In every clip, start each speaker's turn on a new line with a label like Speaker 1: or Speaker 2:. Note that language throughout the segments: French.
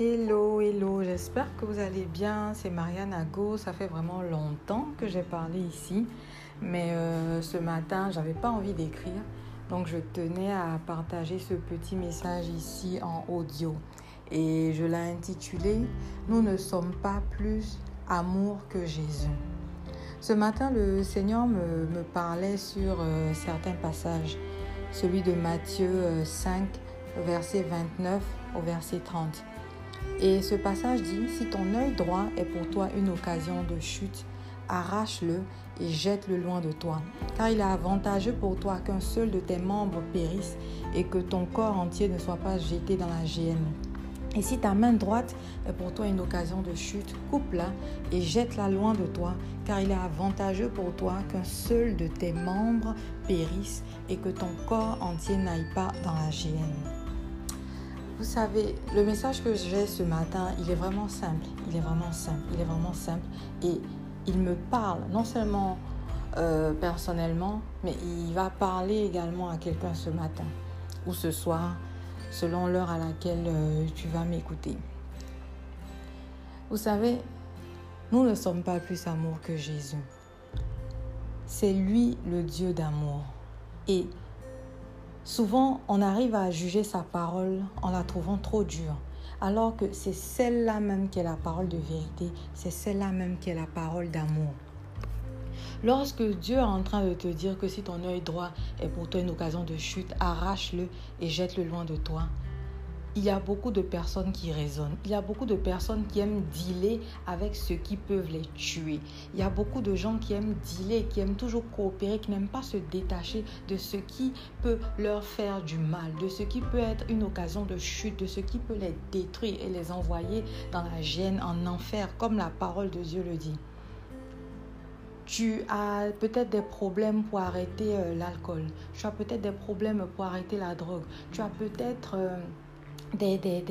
Speaker 1: Hello, hello, j'espère que vous allez bien. C'est Marianne Ago. Ça fait vraiment longtemps que j'ai parlé ici, mais euh, ce matin, j'avais pas envie d'écrire, donc je tenais à partager ce petit message ici en audio. Et je l'ai intitulé Nous ne sommes pas plus amour que Jésus. Ce matin, le Seigneur me, parlait sur euh, certains passages, celui de Matthieu 5, euh, verset 29 au verset 30. Et ce passage dit, si ton œil droit est pour toi une occasion de chute, arrache-le et jette-le loin de toi. Car il est avantageux pour toi qu'un seul de tes membres périsse et que ton corps entier ne soit pas jeté dans la géhenne. Et si ta main droite est pour toi une occasion de chute, coupe-la et jette-la loin de toi, car il est avantageux pour toi qu'un seul de tes membres périsse et que ton corps entier n'aille pas dans la géhenne. Vous savez, le message que j'ai ce matin, il est vraiment simple. Il est vraiment simple. Il est vraiment simple. Et il me parle non seulement euh, personnellement, mais il va parler également à quelqu'un ce matin ou ce soir, selon l'heure à laquelle euh, tu vas m'écouter. Vous savez, nous ne sommes pas plus amour que Jésus. C'est lui le Dieu d'amour. Et Souvent, on arrive à juger sa parole en la trouvant trop dure, alors que c'est celle-là même qui est la parole de vérité, c'est celle-là même qui est la parole d'amour. Lorsque Dieu est en train de te dire que si ton œil droit est pour toi une occasion de chute, arrache-le et jette-le loin de toi, il y a beaucoup de personnes qui raisonnent. Il y a beaucoup de personnes qui aiment dealer avec ceux qui peuvent les tuer. Il y a beaucoup de gens qui aiment dealer, qui aiment toujours coopérer, qui n'aiment pas se détacher de ce qui peut leur faire du mal, de ce qui peut être une occasion de chute, de ce qui peut les détruire et les envoyer dans la gêne, en enfer, comme la parole de Dieu le dit. Tu as peut-être des problèmes pour arrêter euh, l'alcool. Tu as peut-être des problèmes pour arrêter la drogue. Tu as peut-être... Euh, des,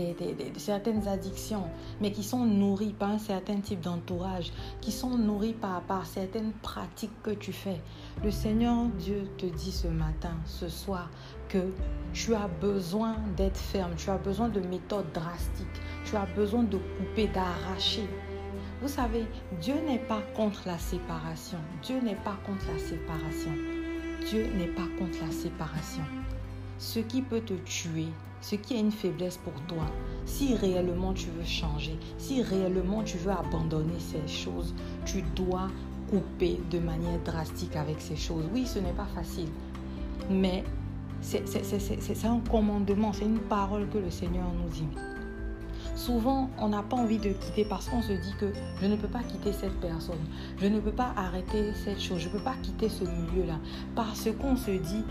Speaker 1: certaines addictions, mais qui sont nourries par un certain type d'entourage, qui sont nourries par, par certaines pratiques que tu fais. Le Seigneur Dieu te dit ce matin, ce soir, que tu as besoin d'être ferme, tu as besoin de méthodes drastiques, tu as besoin de couper, d'arracher. Vous savez, Dieu n'est pas contre la séparation. Dieu n'est pas contre la séparation. Dieu n'est pas contre la séparation. Ce qui peut te tuer, ce qui est une faiblesse pour toi, si réellement tu veux changer, si réellement tu veux abandonner ces choses, tu dois couper de manière drastique avec ces choses. Oui, ce n'est pas facile, mais c'est un commandement, c'est une parole que le Seigneur nous dit. Souvent, on n'a pas envie de quitter parce qu'on se dit que je ne peux pas quitter cette personne, je ne peux pas arrêter cette chose, je ne peux pas quitter ce milieu-là. Parce qu'on se dit,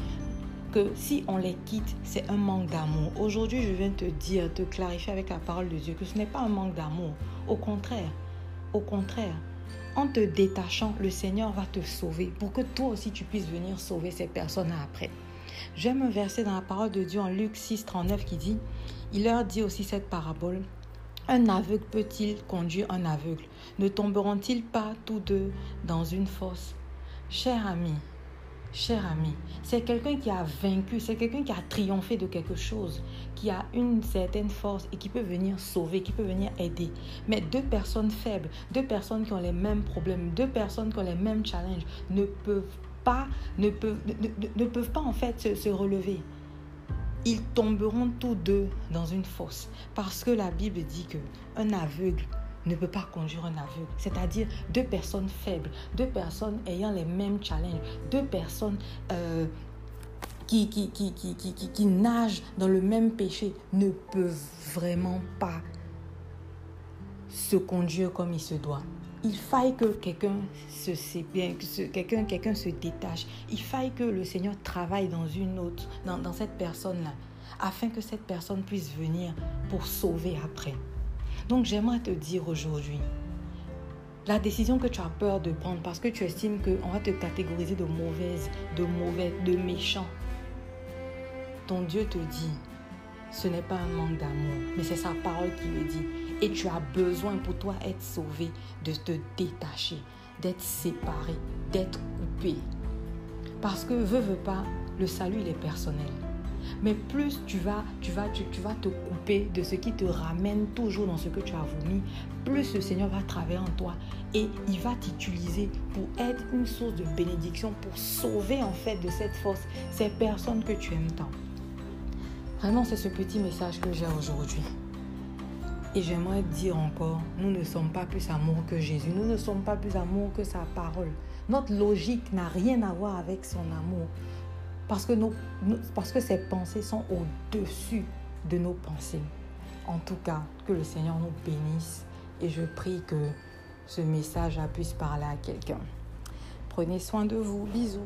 Speaker 1: que si on les quitte, c'est un manque d'amour. Aujourd'hui, je viens te dire, te clarifier avec la parole de Dieu que ce n'est pas un manque d'amour. Au contraire, au contraire, en te détachant, le Seigneur va te sauver pour que toi aussi tu puisses venir sauver ces personnes après. J'aime un verset dans la parole de Dieu en Luc 6, 39 qui dit, il leur dit aussi cette parabole. Un aveugle peut-il conduire un aveugle? Ne tomberont-ils pas tous deux dans une fosse? Cher ami, cher ami, c'est quelqu'un qui a vaincu, c'est quelqu'un qui a triomphé de quelque chose, qui a une certaine force et qui peut venir sauver, qui peut venir aider. Mais deux personnes faibles, deux personnes qui ont les mêmes problèmes, deux personnes qui ont les mêmes challenges ne peuvent pas, ne peuvent, ne, peuvent pas en fait se, se relever. Ils tomberont tous deux dans une fosse parce que la Bible dit que un aveugle ne peut pas conduire un aveugle. C'est-à-dire deux personnes faibles, deux personnes ayant les mêmes challenges, deux personnes euh, qui, qui, qui, qui, nagent dans le même péché ne peuvent vraiment pas se conduire comme il se doit. Il faille que quelqu'un se bien, que quelqu'un se détache. Il faille que le Seigneur travaille dans une autre, dans, dans cette personne-là, afin que cette personne puisse venir pour sauver après. Donc j'aimerais te dire aujourd'hui, la décision que tu as peur de prendre parce que tu estimes qu'on va te catégoriser de mauvaise, de mauvais, de méchant, ton Dieu te dit, ce n'est pas un manque d'amour, mais c'est sa parole qui le dit. Et tu as besoin pour toi être sauvé, de te détacher, d'être séparé, d'être coupé. Parce que veux, veux pas, le salut, il est personnel. Mais plus tu vas, tu vas, tu, vas te couper de ce qui te ramène toujours dans ce que tu as vomi, plus le Seigneur va travailler en toi et il va t'utiliser pour être une source de bénédiction, pour sauver en fait de cette force ces personnes que tu aimes tant. Vraiment, c'est ce petit message que j'ai aujourd'hui. Et j'aimerais dire encore, nous ne sommes pas plus amour que Jésus, nous ne sommes pas plus amour que sa parole. Notre logique n'a rien à voir avec son amour. Parce que, nos, ses pensées sont au-dessus de nos pensées. En tout cas, que le Seigneur nous bénisse et je prie que ce message puisse parler à quelqu'un. Prenez soin de vous. Bisous.